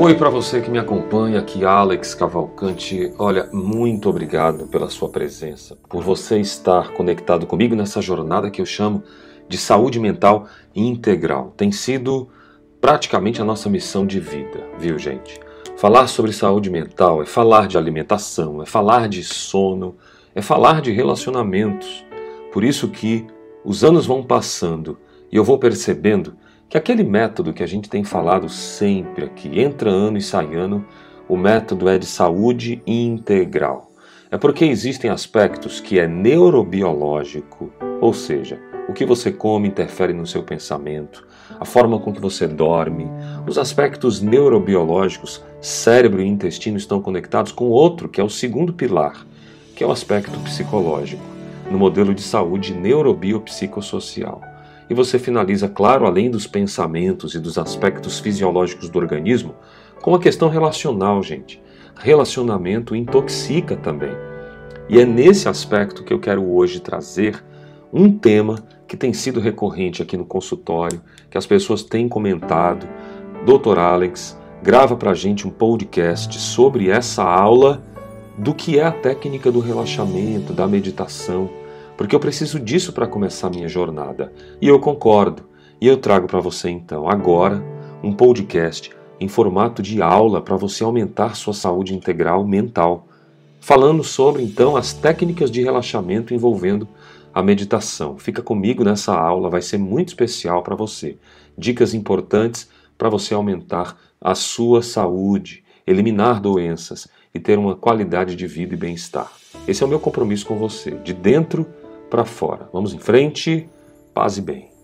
Oi para você que me acompanha, aqui Alex Cavalcante. Olha, muito obrigado pela sua presença, por você estar conectado comigo nessa jornada que eu chamo de saúde mental integral. Tem sido praticamente a nossa missão de vida, viu, gente? Falar sobre saúde mental é falar de alimentação, é falar de sono, é falar de relacionamentos. Por isso que os anos vão passando e eu vou percebendo que aquele método que a gente tem falado sempre aqui, entra ano e sai ano, o método é de saúde integral. É porque existem aspectos que é neurobiológico, ou seja, o que você come interfere no seu pensamento, a forma com que você dorme, os aspectos neurobiológicos, cérebro e intestino estão conectados com outro, que é o segundo pilar, que é o aspecto psicológico, no modelo de saúde neurobiopsicossocial. E você finaliza, claro, além dos pensamentos e dos aspectos fisiológicos do organismo, com a questão relacional, gente. Relacionamento intoxica também. E é nesse aspecto que eu quero hoje trazer um tema que tem sido recorrente aqui no consultório, que as pessoas têm comentado. Dr. Alex grava para a gente um podcast sobre essa aula do que é a técnica do relaxamento, da meditação porque eu preciso disso para começar a minha jornada. E eu concordo. E eu trago para você então, agora, um podcast em formato de aula para você aumentar sua saúde integral mental, falando sobre então as técnicas de relaxamento envolvendo a meditação. Fica comigo nessa aula, vai ser muito especial para você. Dicas importantes para você aumentar a sua saúde, eliminar doenças e ter uma qualidade de vida e bem-estar. Esse é o meu compromisso com você, de dentro para fora. Vamos em frente, paz e bem.